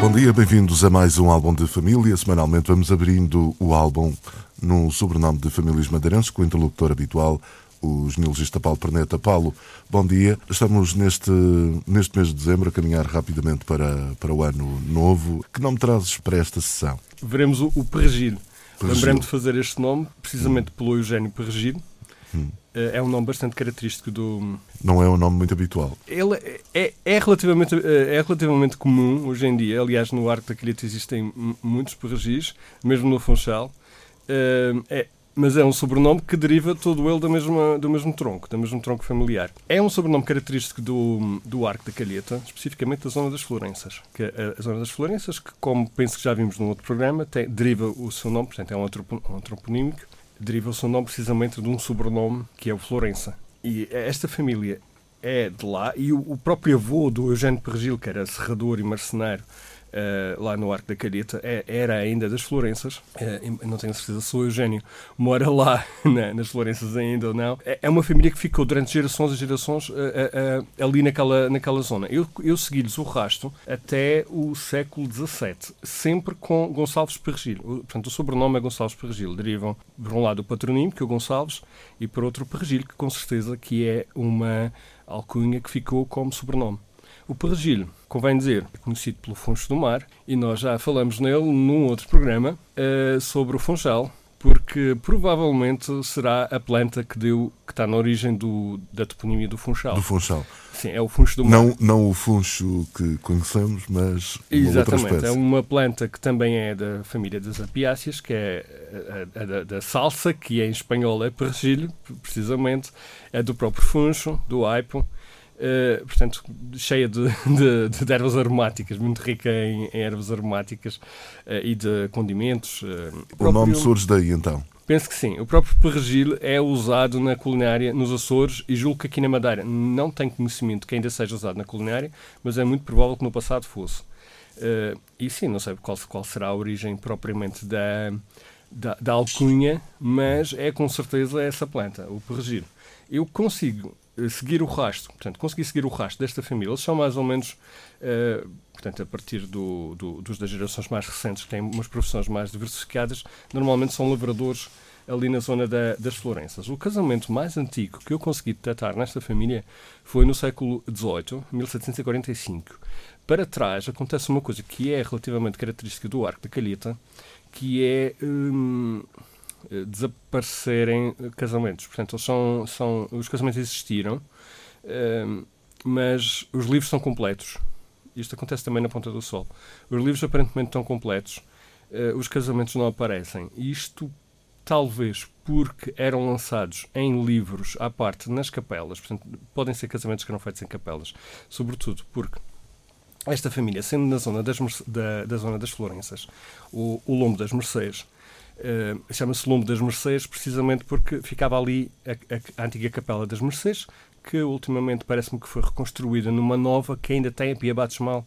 Bom dia, bem-vindos a mais um álbum de família. Semanalmente vamos abrindo o álbum no sobrenome de famílias madeirenses com o interlocutor habitual, o genealogista Paulo Perneta. Paulo, bom dia. Estamos neste, neste mês de dezembro a caminhar rapidamente para, para o ano novo. Que nome trazes para esta sessão? Veremos o, o Perregil. Lembrei-me de fazer este nome precisamente hum. pelo Eugênio Perregil. Hum. É um nome bastante característico do. Não é um nome muito habitual. Ele é, é, relativamente, é relativamente comum hoje em dia. Aliás, no Arco da Quilheta existem muitos perregis, mesmo no Funchal. É, mas é um sobrenome que deriva todo ele do mesmo, do mesmo tronco, do mesmo tronco familiar. É um sobrenome característico do, do Arco da Calheta, especificamente da zona das Florenças. Que a, a, zona das Florenças, que como penso que já vimos num outro programa, tem, deriva o seu nome, portanto é um, um antroponímico, deriva o seu nome precisamente de um sobrenome que é o Florença. E esta família é de lá, e o, próprio avô do Eugênio Pergil, que era serrador e marcenário, uh, lá no Arco da Careta, é, era ainda das Florenças, uh, não tenho certeza se o Eugênio mora lá na, nas Florenças ainda ou não. É, é, uma família que ficou durante gerações e gerações uh, ali naquela, naquela zona. Eu, eu segui-lhes o rasto até o século XVII, sempre com Gonçalves Perregil. Portanto, o sobrenome é Gonçalves Perregil. Derivam, por um lado, o patronímio, que é o Gonçalves, e por outro, Perregil, que com certeza que é uma alcunha que ficou como sobrenome. O perregil, convém dizer, é conhecido pelo funcho do mar, e nós já falamos nele num outro programa uh, sobre o funchal, porque provavelmente será a planta que deu que está na origem do, da toponimia do funchal. Do funchal. Sim, é o funcho do mar. Não, não o funcho que conhecemos, mas uma Exatamente, outra espécie. é uma planta que também é da família das apiáceas, que é a, a, a da, salsa, que em espanhol é perregilho, precisamente, é do próprio funcho, do aipo, Uh, portanto, cheia de, de, de, ervas aromáticas, muito rica em, em ervas aromáticas uh, e de condimentos. Uh, o próprio, nome surge daí então? Penso que sim. O próprio perregil é usado na culinária nos Açores e julgo que aqui na Madeira não tenho conhecimento que ainda seja usado na culinária, mas é muito provável que no passado fosse. e sim, não sei qual, qual será a origem propriamente da, da, da alcunha, mas é com certeza essa planta, o perregil. Eu consigo eh, seguir o rastro, portanto, conseguir seguir o rastro desta família. Eles são mais ou menos, uh, portanto, a partir do, do, dos das gerações mais recentes, que têm umas profissões mais diversificadas, normalmente são lavradores ali na zona da, das Florenças. O casamento mais antigo que eu consegui detectar nesta família foi no século XVIII, 1745. Para trás acontece uma coisa que é relativamente característica do arco da calheta, que é... Hum, desaparecerem casamentos. Portanto, são, são, os casamentos existiram, ehm, mas os livros são completos. Isto acontece também na Ponta do Sol. Os livros aparentemente estão completos, uh, os casamentos não aparecem. Isto talvez porque eram lançados em livros à parte nas capelas. Portanto, podem ser casamentos que eram feitos em capelas. Sobretudo porque esta família, sendo na zona das, da, da zona das Florenças, o, o Lombo das Mercês, Uh, Chama-se Lombo das Mercês, precisamente porque ficava ali a, a, a antiga Capela das Mercês, que ultimamente parece-me que foi reconstruída numa nova que ainda tem a Pia Batismal,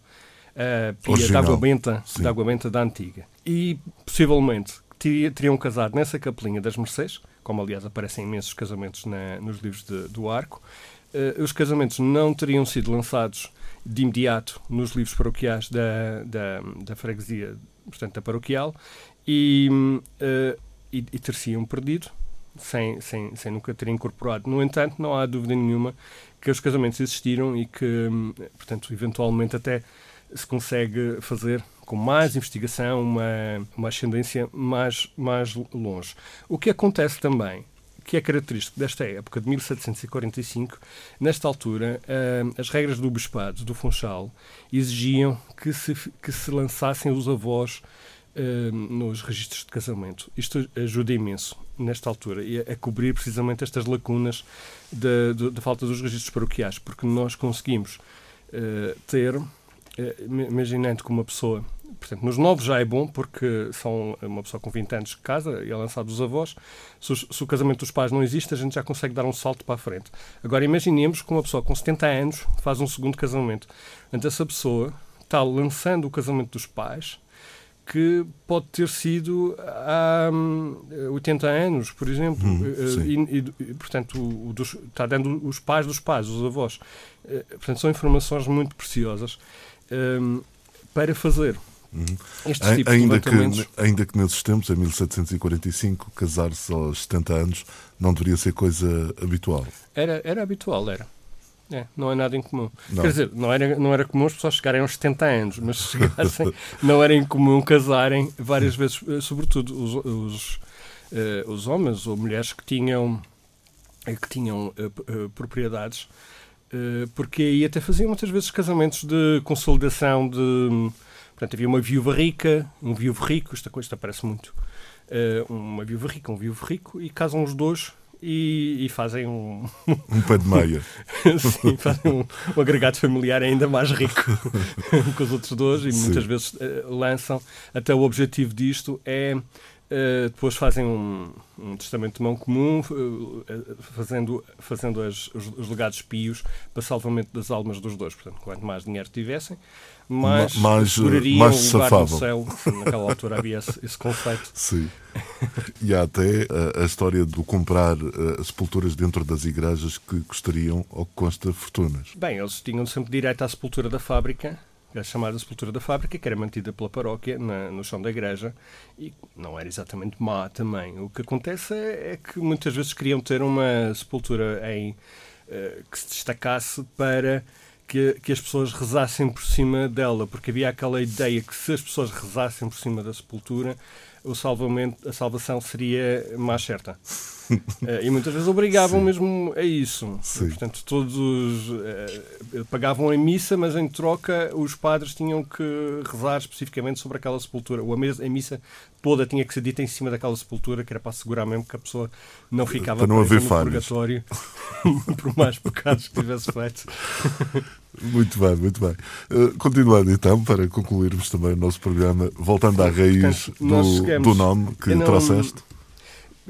a Pia de água, benta, de água benta da antiga. E possivelmente teriam casado nessa capelinha das Mercês, como aliás aparecem imensos casamentos na, nos livros de, do Arco. Uh, os casamentos não teriam sido lançados de imediato nos livros paroquiais da, da, da freguesia, portanto da paroquial, e, uh, e, e perdido sem, sem, sem nunca ter incorporado. No entanto, não há dúvida nenhuma que os casamentos existiram e que, portanto, eventualmente até se consegue fazer com mais investigação uma, uma ascendência mais, mais longe. O que acontece também, que é característico desta época de 1745, nesta altura, uh, as regras do bispado do Funchal exigiam que se, que se lançassem os avós uh, nos registros de casamento. Isto ajuda imenso, nesta altura, a, a cobrir precisamente estas lacunas da falta dos registros paroquiais, porque nós conseguimos uh, ter, uh, imaginando que uma pessoa portanto, nos novos já é bom, porque são uma pessoa com 20 anos que casa e é lançado os avós. Se, o casamento dos pais não existe, a gente já consegue dar um salto para a frente. Agora, imaginemos que uma pessoa com 70 anos faz um segundo casamento. Portanto, essa pessoa está lançando o casamento dos pais, que pode ter sido há 80 hum, anos, por exemplo, hum, e, e, portanto, o, dos, está dando os pais dos pais, os avós. Eh, portanto, são informações muito preciosas um, para fazer. Uhum. Tipos ainda, de que, ainda que nesses tempos, em 1745, casar-se aos 70 anos não deveria ser coisa habitual. Era, era habitual, era. É, não é nada incomum. Não. Quer dizer, não era, não era comum as pessoas chegarem aos 70 anos, mas se chegassem, não era incomum casarem várias vezes, eh, sobretudo os, os, uh, os homens ou mulheres que tinham, que tinham uh, uh, propriedades, porque aí até faziam muitas vezes casamentos de consolidação de. Portanto, havia uma viúva rica, um viúvo rico, esta coisa parece muito. uma viúva rica, um viúvo rico, e casam os dois e, e, fazem um. Um pé de meia. Sim, fazem um, um, agregado familiar ainda mais rico que os outros dois e Sim. muitas vezes uh, lançam. Até o objetivo disto é. Uh, depois fazem um, um, testamento de mão comum, uh, fazendo, fazendo as, os, os, legados pios para salvamento das almas dos dois. Portanto, quanto mais dinheiro tivessem, mais, mais, mais um lugar no céu. Naquela altura havia esse, esse conceito. Sim. E há até a, a história do comprar uh, sepulturas dentro das igrejas que custariam ou que consta fortunas. Bem, eles tinham sempre direito à sepultura da fábrica, a chamada sepultura da fábrica, que era mantida pela paróquia na, no chão da igreja e não era exatamente má também. O que acontece é, é que muitas vezes queriam ter uma sepultura em, uh, que se destacasse para que, que, as pessoas rezassem por cima dela, porque havia aquela ideia que se as pessoas rezassem por cima da sepultura, o salvamento, a salvação seria mais certa. Uh, e muitas vezes obrigavam Sim. mesmo a isso. Sim. Portanto, todos uh, pagavam a missa, mas em troca os padres tinham que rezar especificamente sobre aquela sepultura. Ou a, missa toda tinha que ser dita em cima daquela sepultura, que era para assegurar mesmo que a pessoa não ficava para não haver no purgatório por mais pecados que tivesse feito. Muito bem, muito bem. Uh, continuando então, para concluirmos também o nosso programa, voltando à raiz do, do nome que não, trouxeste.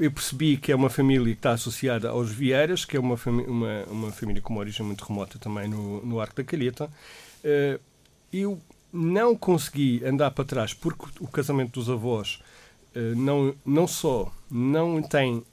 Eu percebi que é uma família que está associada aos Vieiras, que é uma, uma, uma família com uma origem muito remota também no, no Arco da Calheta. Uh, eu não consegui andar para trás porque o casamento dos avós uh, não, não só não tem.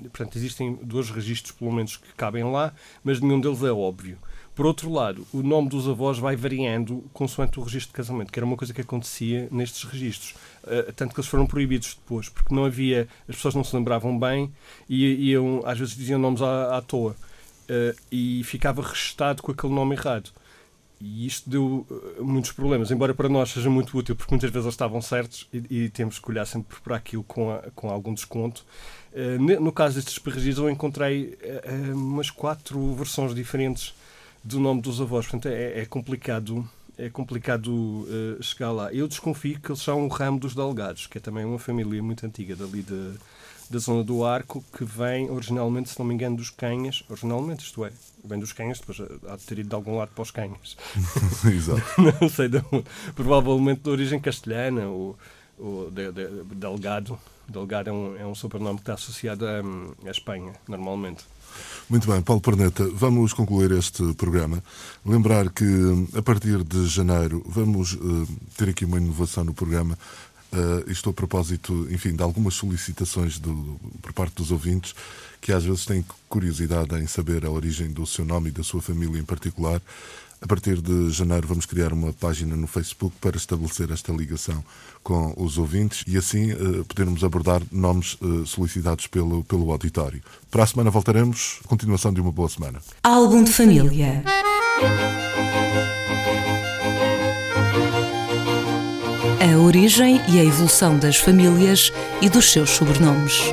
Portanto, existem dois registros, pelo menos, que cabem lá, mas nenhum deles é óbvio. Por outro lado, o nome dos avós vai variando consoante o registro de casamento, que era uma coisa que acontecia nestes registros. Uh, tanto que eles foram proibidos depois, porque não havia. As pessoas não se lembravam bem e iam, às vezes diziam nomes à, à toa. Uh, e ficava registado com aquele nome errado. E isto deu uh, muitos problemas, embora para nós seja muito útil, porque muitas vezes eles estavam certos e, e temos que olhar sempre para aquilo com, a, com algum desconto. Uh, no caso destes registros, eu encontrei umas quatro versões diferentes do nome dos avós. Portanto, é, é complicado, é complicado uh, chegar lá. Eu desconfio que eles são um ramo dos Delgados, que é também uma família muito antiga dali de, da zona do Arco, que vem originalmente, se não me engano, dos Canhas. Originalmente, isto é, vem dos Canhas, depois há de ter ido de algum lado para os Canhas. Exato. não sei, de, provavelmente de origem castelhana ou, ou de, de, Delgado. Delgado é um, é um sobrenome que está associado a, a Espanha, normalmente. Muito bem, Paulo Perneta, vamos concluir este programa. Lembrar que a partir de janeiro vamos uh, ter aqui uma inovação no programa. Uh, isto a propósito, enfim, de algumas solicitações do, por parte dos ouvintes que às vezes têm curiosidade em saber a origem do seu nome e da sua família em particular. A partir de janeiro vamos criar uma página no Facebook para estabelecer esta ligação com os ouvintes e assim uh, podermos abordar nomes uh, solicitados pelo, pelo auditório. Para a semana voltaremos. Continuação de uma boa semana. Álbum de família. A origem e a evolução das famílias e dos seus sobrenomes.